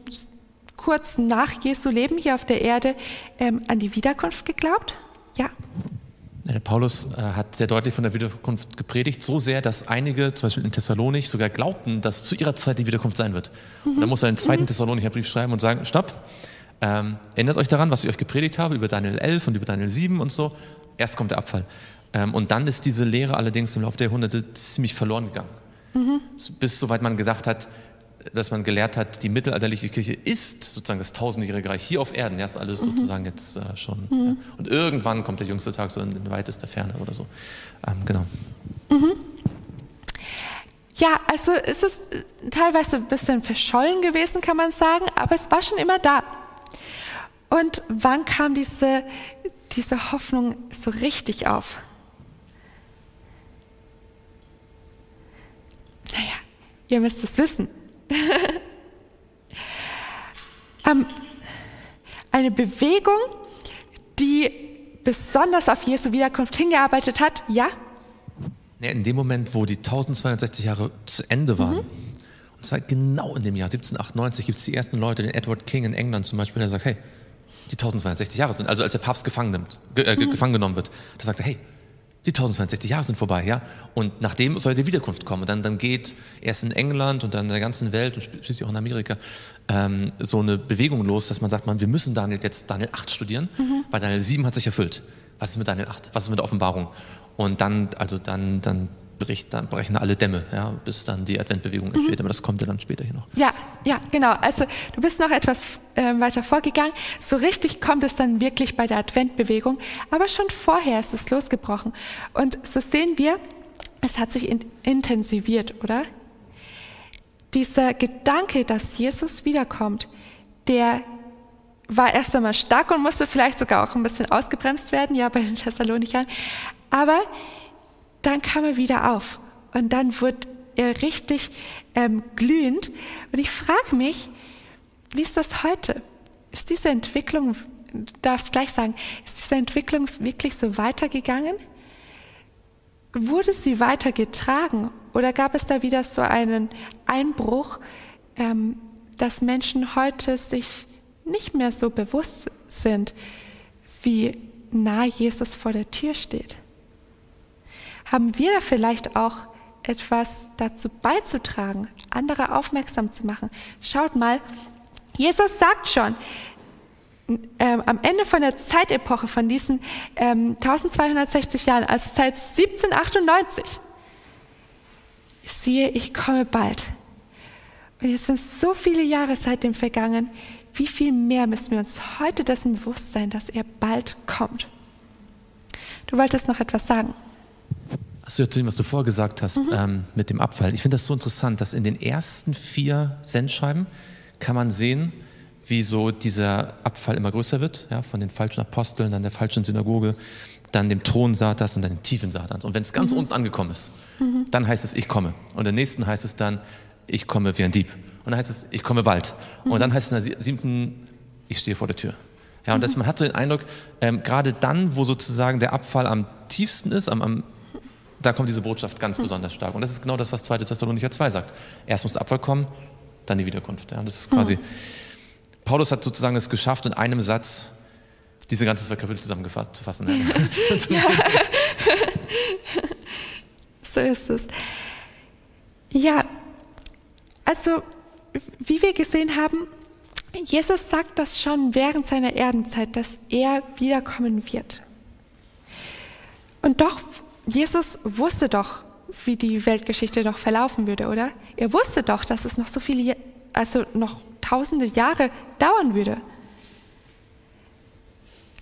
kurz nach Jesu Leben hier auf der Erde ähm, an die Wiederkunft geglaubt? Ja. Der Paulus äh, hat sehr deutlich von der Wiederkunft gepredigt, so sehr, dass einige, zum Beispiel in Thessalonich, sogar glaubten, dass zu ihrer Zeit die Wiederkunft sein wird. Mhm. Und dann muss er einen zweiten mhm. Thessalonicher Brief schreiben und sagen, stopp, ähm, erinnert euch daran, was ich euch gepredigt habe über Daniel 11 und über Daniel 7 und so. Erst kommt der Abfall. Ähm, und dann ist diese Lehre allerdings im Laufe der Jahrhunderte ziemlich verloren gegangen. Mhm. Bis soweit man gesagt hat, dass man gelehrt hat, die mittelalterliche Kirche ist sozusagen das tausendjährige Reich hier auf Erden. Ist alles mhm. sozusagen jetzt äh, schon. Mhm. Ja. Und irgendwann kommt der jüngste Tag so in, in weitester Ferne oder so. Ähm, genau. Mhm. Ja, also es ist teilweise ein bisschen verschollen gewesen, kann man sagen, aber es war schon immer da. Und wann kam diese, diese Hoffnung so richtig auf? Naja, ihr müsst es wissen. [laughs] ähm, eine Bewegung, die besonders auf Jesu Wiederkunft hingearbeitet hat, ja? in dem Moment, wo die 1260 Jahre zu Ende waren, mhm. und zwar genau in dem Jahr 1798, gibt es die ersten Leute, den Edward King in England zum Beispiel, der sagt, hey, die 1260 Jahre sind, also als der Papst gefangen, nimmt, äh, mhm. gefangen genommen wird, da sagt er, hey, die 1260 Jahre sind vorbei, ja. Und nachdem soll die Wiederkunft kommen. Und dann, dann geht erst in England und dann in der ganzen Welt und schließlich auch in Amerika ähm, so eine Bewegung los, dass man sagt, man, wir müssen Daniel jetzt Daniel 8 studieren, mhm. weil Daniel 7 hat sich erfüllt. Was ist mit Daniel 8? Was ist mit der Offenbarung? Und dann, also dann, dann bricht, dann brechen alle Dämme, ja, bis dann die Adventbewegung entsteht. Aber das kommt ja dann später hier noch. Ja, ja, genau. Also du bist noch etwas äh, weiter vorgegangen. So richtig kommt es dann wirklich bei der Adventbewegung. Aber schon vorher ist es losgebrochen. Und so sehen wir, es hat sich in intensiviert, oder? Dieser Gedanke, dass Jesus wiederkommt, der war erst einmal stark und musste vielleicht sogar auch ein bisschen ausgebremst werden, ja, bei den Thessalonichern. Aber dann kam er wieder auf und dann wurde er richtig ähm, glühend. Und ich frage mich, wie ist das heute? Ist diese Entwicklung, darfst gleich sagen, ist diese Entwicklung wirklich so weitergegangen? Wurde sie weitergetragen oder gab es da wieder so einen Einbruch, ähm, dass Menschen heute sich nicht mehr so bewusst sind, wie nah Jesus vor der Tür steht? Haben wir da vielleicht auch etwas dazu beizutragen, andere aufmerksam zu machen? Schaut mal, Jesus sagt schon, ähm, am Ende von der Zeitepoche, von diesen ähm, 1260 Jahren, also seit 1798, siehe, ich komme bald. Und jetzt sind so viele Jahre seitdem vergangen. Wie viel mehr müssen wir uns heute dessen bewusst sein, dass er bald kommt? Du wolltest noch etwas sagen. Achso, zu dem, was du vorgesagt hast, mhm. ähm, mit dem Abfall. Ich finde das so interessant, dass in den ersten vier Sendschreiben kann man sehen, wie so dieser Abfall immer größer wird, ja, von den falschen Aposteln, dann der falschen Synagoge, dann dem Thron Satans und dann dem Tiefen Satans. Und wenn es ganz mhm. unten angekommen ist, mhm. dann heißt es, ich komme. Und der nächsten heißt es dann, ich komme wie ein Dieb. Und dann heißt es, ich komme bald. Mhm. Und dann heißt es in der siebten, ich stehe vor der Tür. Ja, und das, mhm. man hat so den Eindruck, ähm, gerade dann, wo sozusagen der Abfall am tiefsten ist, am, am, da kommt diese Botschaft ganz mhm. besonders stark. Und das ist genau das, was 2. Thessalonicher 2 sagt. Erst muss der Abfall kommen, dann die Wiederkunft. Ja, das ist quasi, mhm. Paulus hat sozusagen es geschafft, in einem Satz diese ganzen zwei Kapitel zusammengefasst zu fassen. [laughs] Ja. [laughs] so ist es. Ja, also wie wir gesehen haben, Jesus sagt das schon während seiner Erdenzeit, dass er wiederkommen wird. Und doch, Jesus wusste doch, wie die Weltgeschichte noch verlaufen würde, oder? Er wusste doch, dass es noch so viele, also noch tausende Jahre dauern würde.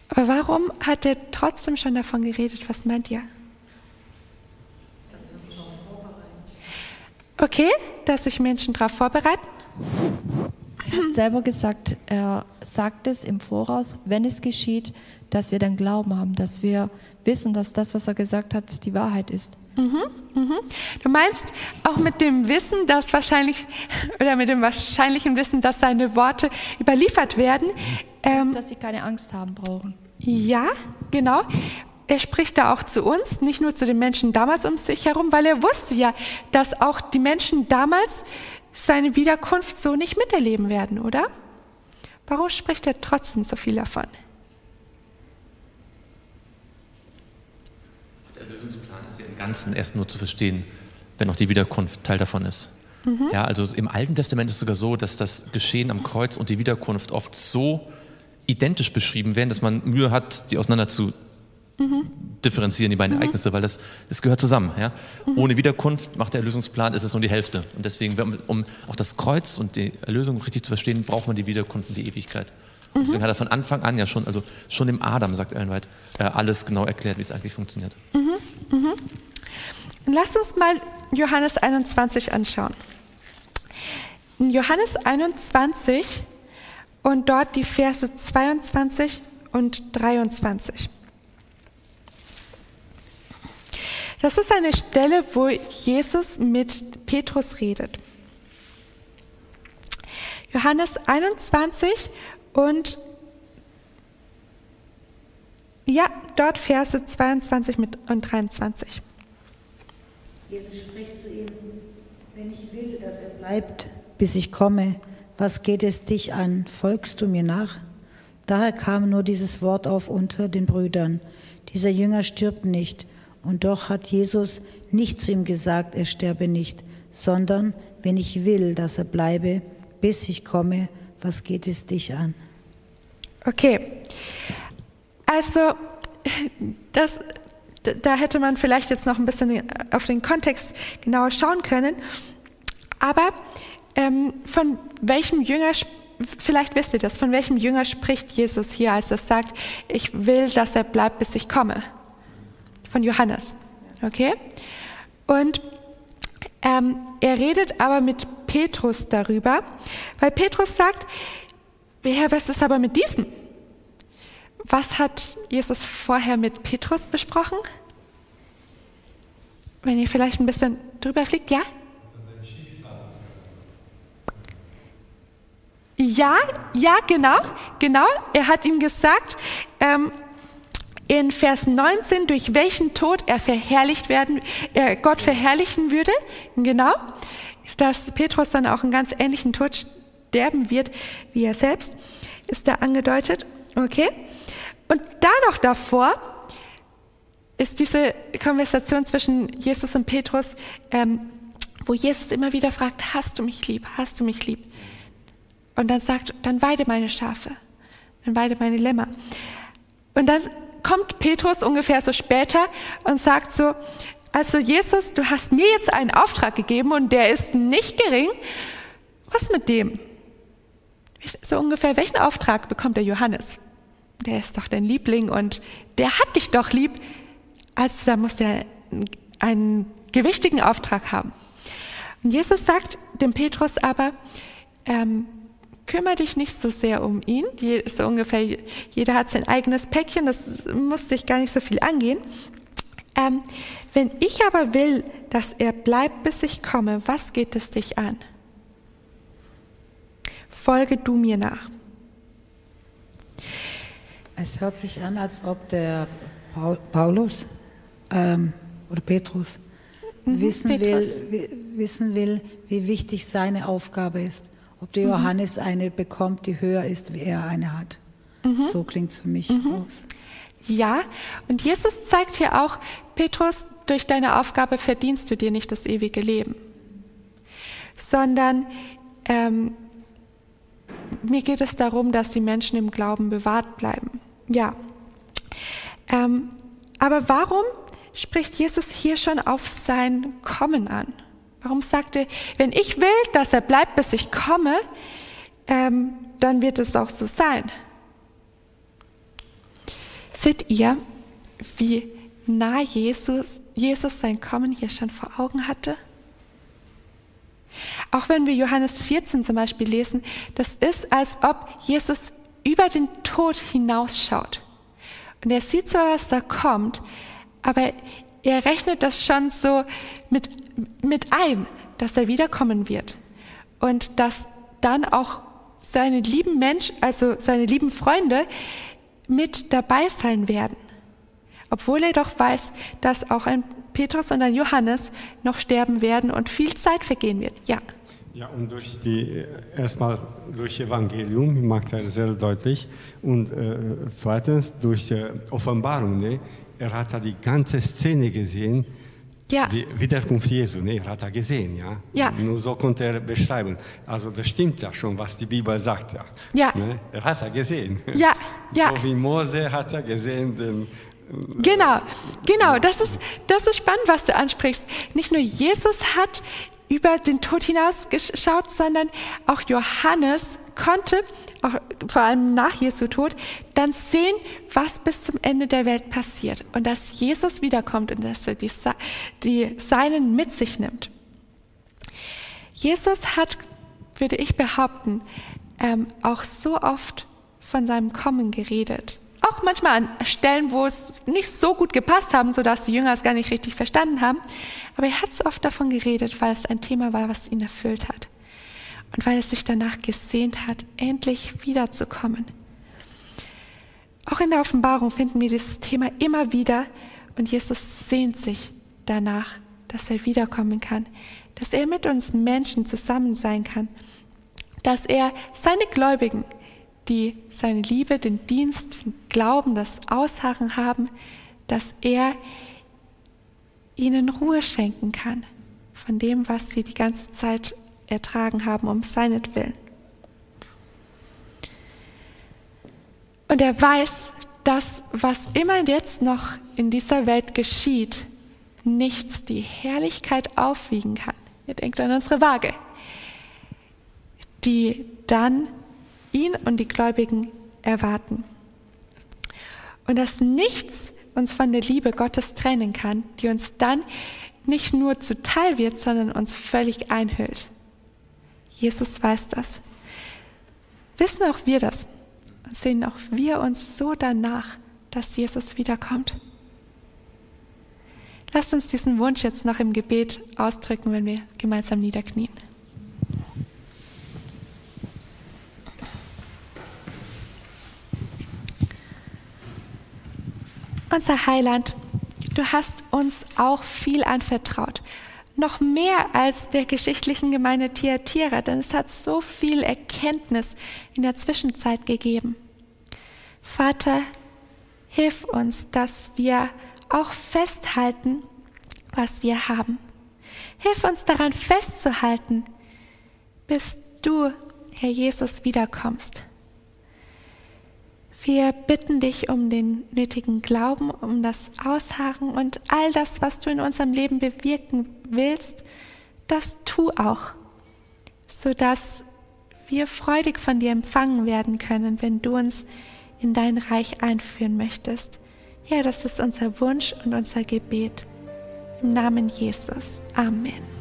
Aber warum hat er trotzdem schon davon geredet? Was meint ihr? Okay, dass sich Menschen darauf vorbereiten. Er hat selber gesagt, er sagt es im Voraus, wenn es geschieht, dass wir dann Glauben haben, dass wir wissen, dass das, was er gesagt hat, die Wahrheit ist. Mhm, mhm. Du meinst auch mit dem Wissen, dass wahrscheinlich, [laughs] oder mit dem wahrscheinlichen Wissen, dass seine Worte überliefert werden. Ähm, dass sie keine Angst haben brauchen. Ja, genau. Er spricht da auch zu uns, nicht nur zu den Menschen damals um sich herum, weil er wusste ja, dass auch die Menschen damals seine Wiederkunft so nicht miterleben werden, oder? Warum spricht er trotzdem so viel davon? Der Lösungsplan ist ja im Ganzen erst nur zu verstehen, wenn auch die Wiederkunft Teil davon ist. Mhm. Ja, also im Alten Testament ist es sogar so, dass das Geschehen am Kreuz und die Wiederkunft oft so identisch beschrieben werden, dass man Mühe hat, die auseinander zu mhm. differenzieren, die beiden mhm. Ereignisse, weil das, das gehört zusammen. Ja? Mhm. Ohne Wiederkunft macht der Erlösungsplan, ist es nur die Hälfte. Und deswegen, um auch das Kreuz und die Erlösung richtig zu verstehen, braucht man die Wiederkunft und die Ewigkeit. Und deswegen hat er von Anfang an ja schon, also schon im Adam, sagt Ellen White, äh, alles genau erklärt, wie es eigentlich funktioniert. Mhm. Mhm. Lass uns mal Johannes 21 anschauen. In Johannes 21 und dort die Verse 22 und 23. Das ist eine Stelle, wo Jesus mit Petrus redet. Johannes 21 und ja, dort Verse 22 und 23. Jesus spricht zu ihm, wenn ich will, dass er bleibt, bis ich komme, was geht es dich an? Folgst du mir nach? Daher kam nur dieses Wort auf unter den Brüdern. Dieser Jünger stirbt nicht, und doch hat Jesus nicht zu ihm gesagt, er sterbe nicht, sondern wenn ich will, dass er bleibe, bis ich komme, was geht es dich an? Okay, also das, da hätte man vielleicht jetzt noch ein bisschen auf den Kontext genauer schauen können. Aber ähm, von welchem Jünger, vielleicht wisst ihr das, von welchem Jünger spricht Jesus hier, als er sagt, ich will, dass er bleibt, bis ich komme? Von Johannes. Okay? Und ähm, er redet aber mit Petrus darüber, weil Petrus sagt, Herr, was ist aber mit diesem? Was hat Jesus vorher mit Petrus besprochen? Wenn ihr vielleicht ein bisschen drüber fliegt, ja? Ja, ja, genau, genau. Er hat ihm gesagt, ähm, in Vers 19, durch welchen Tod er verherrlicht werden, er Gott verherrlichen würde, genau, dass Petrus dann auch einen ganz ähnlichen Tod sterben wird, wie er selbst, ist da angedeutet, okay. Und da noch davor ist diese Konversation zwischen Jesus und Petrus, ähm, wo Jesus immer wieder fragt, hast du mich lieb, hast du mich lieb? Und dann sagt, dann weide meine Schafe, dann weide meine Lämmer. Und dann kommt Petrus ungefähr so später und sagt so, also Jesus, du hast mir jetzt einen Auftrag gegeben und der ist nicht gering. Was mit dem? So ungefähr, welchen Auftrag bekommt der Johannes? Der ist doch dein Liebling und der hat dich doch lieb. Also da muss der einen gewichtigen Auftrag haben. Und Jesus sagt dem Petrus aber, ähm, kümmere dich nicht so sehr um ihn. So ungefähr, jeder hat sein eigenes Päckchen, das muss dich gar nicht so viel angehen. Ähm, wenn ich aber will, dass er bleibt, bis ich komme, was geht es dich an? Folge du mir nach. Es hört sich an, als ob der Paulus ähm, oder Petrus mhm, wissen, Petrus. Will, wissen will, wie wichtig seine Aufgabe ist ob der mhm. Johannes eine bekommt, die höher ist, wie er eine hat. Mhm. So klingt es für mich mhm. aus. Ja, und Jesus zeigt hier auch, Petrus, durch deine Aufgabe verdienst du dir nicht das ewige Leben, sondern ähm, mir geht es darum, dass die Menschen im Glauben bewahrt bleiben. Ja. Ähm, aber warum spricht Jesus hier schon auf sein Kommen an? Warum sagt er, wenn ich will, dass er bleibt, bis ich komme, ähm, dann wird es auch so sein. Seht ihr, wie nah Jesus, Jesus sein Kommen hier schon vor Augen hatte? Auch wenn wir Johannes 14 zum Beispiel lesen, das ist, als ob Jesus über den Tod hinausschaut. Und er sieht zwar, was da kommt, aber er rechnet das schon so mit, mit ein, dass er wiederkommen wird. Und dass dann auch seine lieben Menschen, also seine lieben Freunde mit dabei sein werden. Obwohl er doch weiß, dass auch ein Petrus und ein Johannes noch sterben werden und viel Zeit vergehen wird. Ja. Ja, und durch die, erstmal durch Evangelium macht er sehr deutlich und äh, zweitens durch die Offenbarung. Ne? er hat da die ganze Szene gesehen, ja. die Wiederkunft Jesu, ne, er hat er gesehen, ja? ja. Nur so konnte er beschreiben. Also das stimmt ja schon, was die Bibel sagt, ja. ja. Ne? Er hat er gesehen. Ja, [laughs] ja. So wie Mose hat er gesehen, den, Genau, genau, das ist, das ist spannend, was du ansprichst. Nicht nur Jesus hat über den Tod hinausgeschaut, sondern auch Johannes konnte, auch vor allem nach Jesu Tod, dann sehen, was bis zum Ende der Welt passiert und dass Jesus wiederkommt und dass er die, die Seinen mit sich nimmt. Jesus hat, würde ich behaupten, ähm, auch so oft von seinem Kommen geredet. Auch manchmal an Stellen, wo es nicht so gut gepasst haben, sodass die Jünger es gar nicht richtig verstanden haben. Aber er hat so oft davon geredet, weil es ein Thema war, was ihn erfüllt hat und weil es sich danach gesehnt hat, endlich wiederzukommen. Auch in der Offenbarung finden wir dieses Thema immer wieder und Jesus sehnt sich danach, dass er wiederkommen kann, dass er mit uns Menschen zusammen sein kann, dass er seine Gläubigen, die seine Liebe, den Dienst, den Glauben, das Ausharren haben, dass er ihnen Ruhe schenken kann von dem, was sie die ganze Zeit ertragen haben um seinetwillen. Und er weiß, dass was immer jetzt noch in dieser Welt geschieht, nichts die Herrlichkeit aufwiegen kann. Ihr denkt an unsere Waage, die dann ihn und die Gläubigen erwarten. Und dass nichts uns von der Liebe Gottes trennen kann, die uns dann nicht nur zuteil wird, sondern uns völlig einhüllt. Jesus weiß das. Wissen auch wir das und sehen auch wir uns so danach, dass Jesus wiederkommt. Lasst uns diesen Wunsch jetzt noch im Gebet ausdrücken, wenn wir gemeinsam niederknien. Unser Heiland, du hast uns auch viel anvertraut. Noch mehr als der geschichtlichen Gemeinde Thyatira, denn es hat so viel Erkenntnis in der Zwischenzeit gegeben. Vater, hilf uns, dass wir auch festhalten, was wir haben. Hilf uns daran festzuhalten, bis du, Herr Jesus, wiederkommst. Wir bitten dich um den nötigen Glauben, um das Ausharren und all das, was du in unserem Leben bewirken willst, das tu auch, sodass wir freudig von dir empfangen werden können, wenn du uns in dein Reich einführen möchtest. Ja, das ist unser Wunsch und unser Gebet. Im Namen Jesus. Amen.